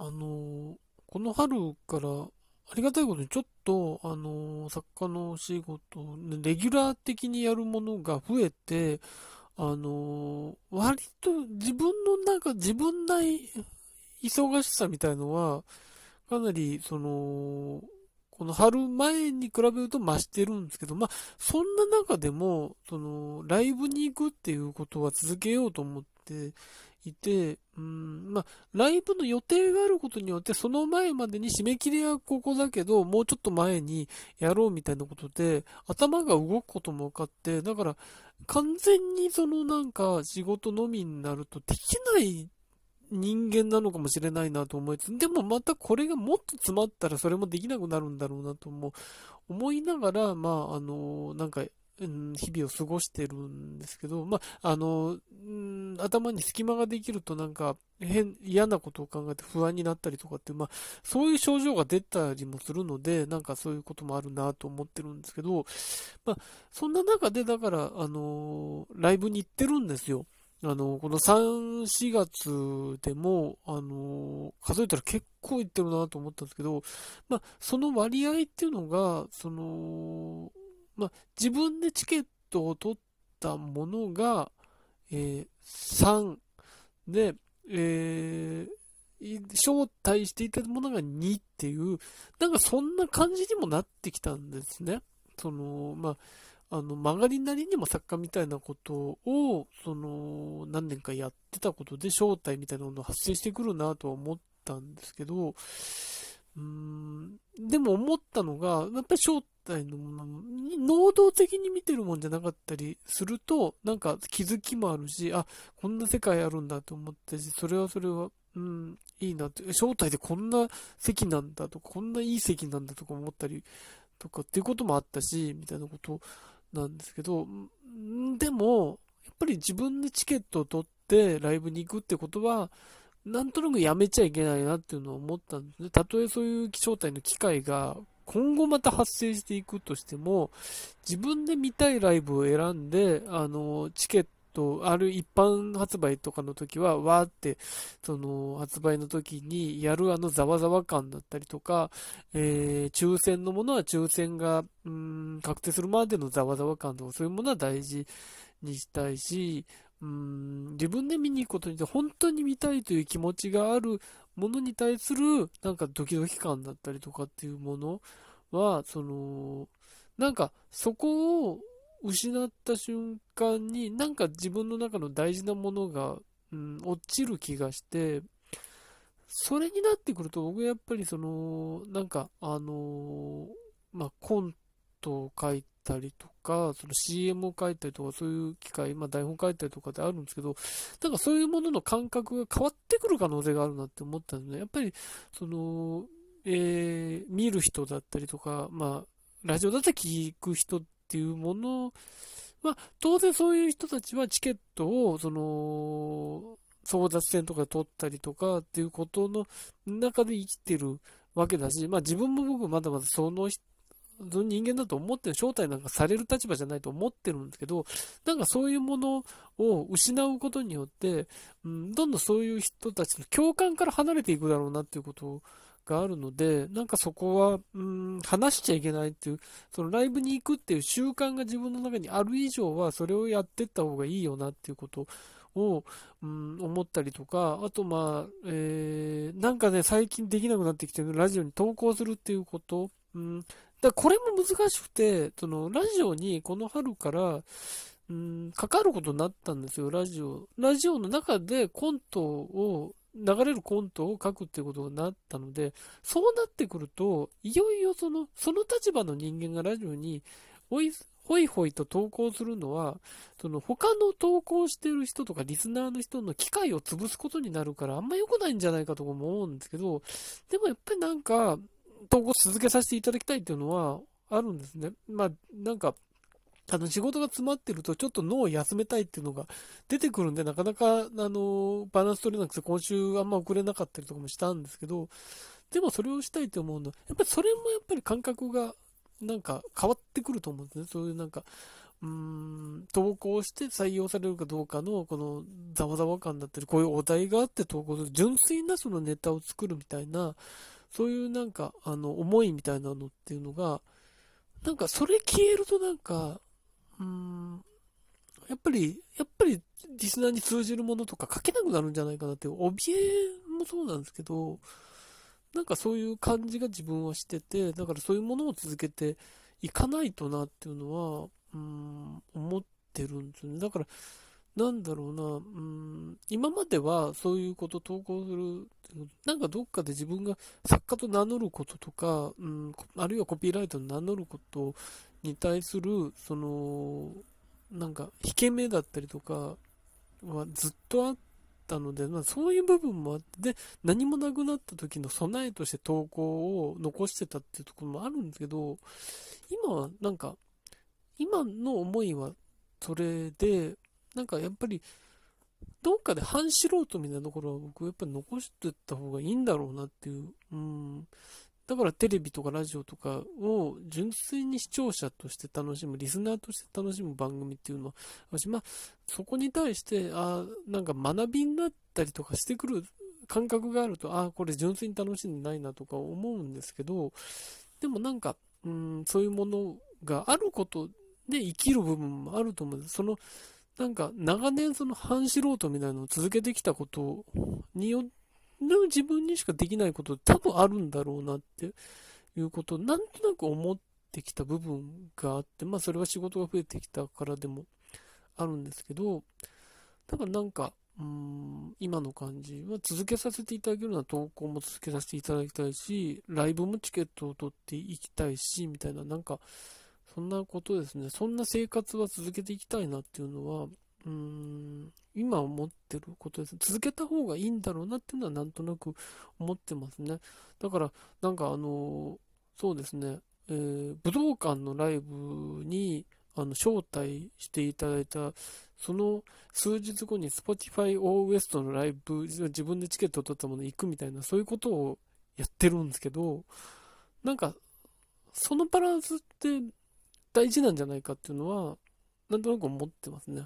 あの、この春からありがたいことにちょっと、あの、作家のお仕事、レギュラー的にやるものが増えて、あの、割と自分の中、自分な忙しさみたいのは、かなり、その、この春前に比べると増してるんですけど、まあ、そんな中でも、その、ライブに行くっていうことは続けようと思っていて、うん、まあ、ライブの予定があることによって、その前までに締め切りはここだけど、もうちょっと前にやろうみたいなことで、頭が動くことも分かって、だから、完全にそのなんか仕事のみになるとできない人間なのかもしれないなと思いつつ、でもまたこれがもっと詰まったらそれもできなくなるんだろうなとも思いながら、まあ、あの、なんか、日々を過ごしてるんですけど、まあ、あの、うん、頭に隙間ができるとなんか変、嫌なことを考えて不安になったりとかって、まあ、そういう症状が出たりもするので、なんかそういうこともあるなと思ってるんですけど、まあ、そんな中で、だから、あの、ライブに行ってるんですよ。あの、この3、4月でも、あの、数えたら結構いってるなと思ったんですけど、まあ、その割合っていうのが、その、まあ、自分でチケットを取ったものが、えー、3で、えー、招待していたものが2っていう、なんかそんな感じにもなってきたんですね。その、まあ、あの、曲がりなりにも作家みたいなことを、その、何年かやってたことで正体みたいなもの発生してくるなとは思ったんですけど、うーん、でも思ったのが、やっぱり正体のものに、能動的に見てるもんじゃなかったりすると、なんか気づきもあるし、あ、こんな世界あるんだと思ったし、それはそれは、うん、いいなって、正体でこんな席なんだとか、こんないい席なんだとか思ったりとかっていうこともあったし、みたいなことなんですけど、でも、やっぱり自分でチケットを取ってライブに行くってことは、なんとなくやめちゃいけないなっていうのを思ったんですね。たとえそういう気象体の機会が今後また発生していくとしても、自分で見たいライブを選んで、あの、チケット、ある一般発売とかの時は、わーって、その、発売の時にやるあのざわざわ感だったりとか、えー、抽選のものは抽選が、うん、確定するまでのざわざわ感とか、そういうものは大事にしたいし、うん、自分で見に行くことによって本当に見たいという気持ちがあるものに対する、なんかドキドキ感だったりとかっていうものは、その、なんかそこを失った瞬間に、なんか自分の中の大事なものが、うん、落ちる気がして、それになってくると、僕やっぱりその、なんか、あのまあ、コントを書いたりとか、その CM を書いたりとか、そういう機会、まあ、台本書いたりとかであるんですけど、なんかそういうものの感覚が変わってくる可能性があるなって思ったんで、ね、やっぱり、その、えー、見る人だったりとか、まあ、ラジオだったら聞く人っていうものまあ、当然そういう人たちはチケットを、その、争奪戦とか取ったりとかっていうことの中で生きてるわけだし、まあ自分も僕まだまだそのその人間だと思ってる、招待なんかされる立場じゃないと思ってるんですけど、なんかそういうものを失うことによって、うん、どんどんそういう人たちの共感から離れていくだろうなっていうことがあるので、なんかそこは、うん、話しちゃいけないっていう、そのライブに行くっていう習慣が自分の中にある以上は、それをやってった方がいいよなっていうことを、うん、思ったりとか、あとまあ、えー、なんかね、最近できなくなってきてるラジオに投稿するっていうこと、うん、だこれも難しくて、そのラジオにこの春から、うん、かかることになったんですよ、ラジオ。ラジオの中でコントを流れるコントを書くっていうことになったので、そうなってくると、いよいよその、その立場の人間がラジオに、おい、ほいほいと投稿するのは、その他の投稿してる人とかリスナーの人の機会を潰すことになるから、あんま良くないんじゃないかとか思うんですけど、でもやっぱりなんか、投稿続けさせていただきたいっていうのはあるんですね。まあ、なんか、あの、仕事が詰まってると、ちょっと脳を休めたいっていうのが出てくるんで、なかなか、あの、バランス取れなくて、今週あんま遅れなかったりとかもしたんですけど、でもそれをしたいと思うのは、やっぱりそれもやっぱり感覚が、なんか変わってくると思うんですね。そういうなんか、うーん、投稿して採用されるかどうかの、このざわざわ感だったり、こういうお題があって投稿する、純粋なそのネタを作るみたいな、そういうなんか、あの、思いみたいなのっていうのが、なんかそれ消えるとなんか、うん、やっぱり、やっぱりリスナーに通じるものとか書けなくなるんじゃないかなって、怯えもそうなんですけど、なんかそういう感じが自分はしてて、だからそういうものを続けていかないとなっていうのは、うん、思ってるんですよね。だから、なんだろうな、うん、今まではそういうこと投稿する、なんかどっかで自分が作家と名乗ることとか、うん、あるいはコピーライターと名乗ることに対する、その、なんか、引け目だったりとかはずっとあったので、まあ、そういう部分もあって、で、何もなくなった時の備えとして投稿を残してたっていうところもあるんですけど、今はなんか、今の思いはそれで、なんかやっぱり、どっかで半素人みたいなところは僕やっぱり残してった方がいいんだろうなっていう。うん。だからテレビとかラジオとかを純粋に視聴者として楽しむ、リスナーとして楽しむ番組っていうのは、私、まあ、そこに対して、あなんか学びになったりとかしてくる感覚があると、あこれ純粋に楽しんでないなとか思うんですけど、でもなんか、うん、そういうものがあることで生きる部分もあると思うんです。その、なんか長年その半素人みたいなのを続けてきたことによって、自分にしかできないこと多分あるんだろうなっていうことをなんとなく思ってきた部分があって、まあそれは仕事が増えてきたからでもあるんですけど、だからなんか、うん、今の感じは続けさせていただけるような投稿も続けさせていただきたいし、ライブもチケットを取っていきたいし、みたいな、なんか、そんなことですね。そんな生活は続けていきたいなっていうのは、うーん、今思ってることです。続けた方がいいんだろうなっていうのはなんとなく思ってますね。だから、なんかあの、そうですね、えー、武道館のライブに、あの、招待していただいた、その数日後に Spotify o West のライブ、自分でチケットを取ったもの行くみたいな、そういうことをやってるんですけど、なんか、そのバランスって大事なんじゃないかっていうのは、なんとなく思ってますね。